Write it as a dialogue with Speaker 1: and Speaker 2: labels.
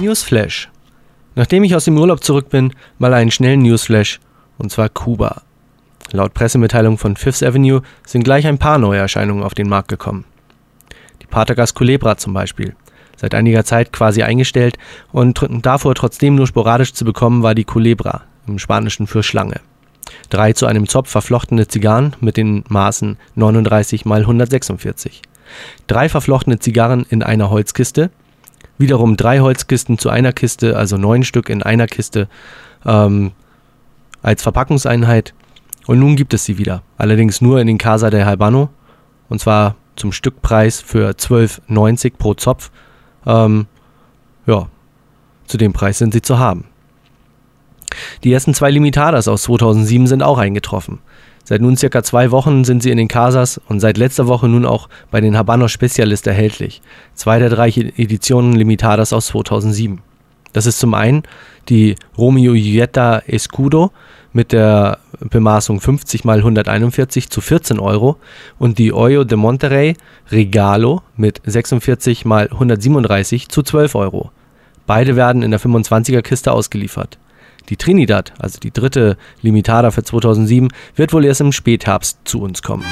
Speaker 1: Newsflash. Nachdem ich aus dem Urlaub zurück bin, mal einen schnellen Newsflash, und zwar Kuba. Laut Pressemitteilung von Fifth Avenue sind gleich ein paar neue Erscheinungen auf den Markt gekommen. Die Patagas culebra zum Beispiel. Seit einiger Zeit quasi eingestellt und davor trotzdem nur sporadisch zu bekommen war die Culebra, im Spanischen für Schlange. Drei zu einem Zopf verflochtene Zigarren mit den Maßen 39 x 146. Drei verflochtene Zigarren in einer Holzkiste, wiederum drei Holzkisten zu einer Kiste, also neun Stück in einer Kiste ähm, als Verpackungseinheit. Und nun gibt es sie wieder, allerdings nur in den Casa de Albano, und zwar zum Stückpreis für 12,90 pro Zopf. Ähm, ja, zu dem Preis sind sie zu haben. Die ersten zwei Limitadas aus 2007 sind auch eingetroffen. Seit nun circa zwei Wochen sind sie in den Casas und seit letzter Woche nun auch bei den Habanos Specialist erhältlich. Zwei der drei Editionen Limitadas aus 2007. Das ist zum einen die Romeo Julieta Escudo mit der Bemaßung 50 x 141 zu 14 Euro und die Oyo de Monterrey Regalo mit 46 x 137 zu 12 Euro. Beide werden in der 25er Kiste ausgeliefert. Die Trinidad, also die dritte Limitada für 2007, wird wohl erst im Spätherbst zu uns kommen.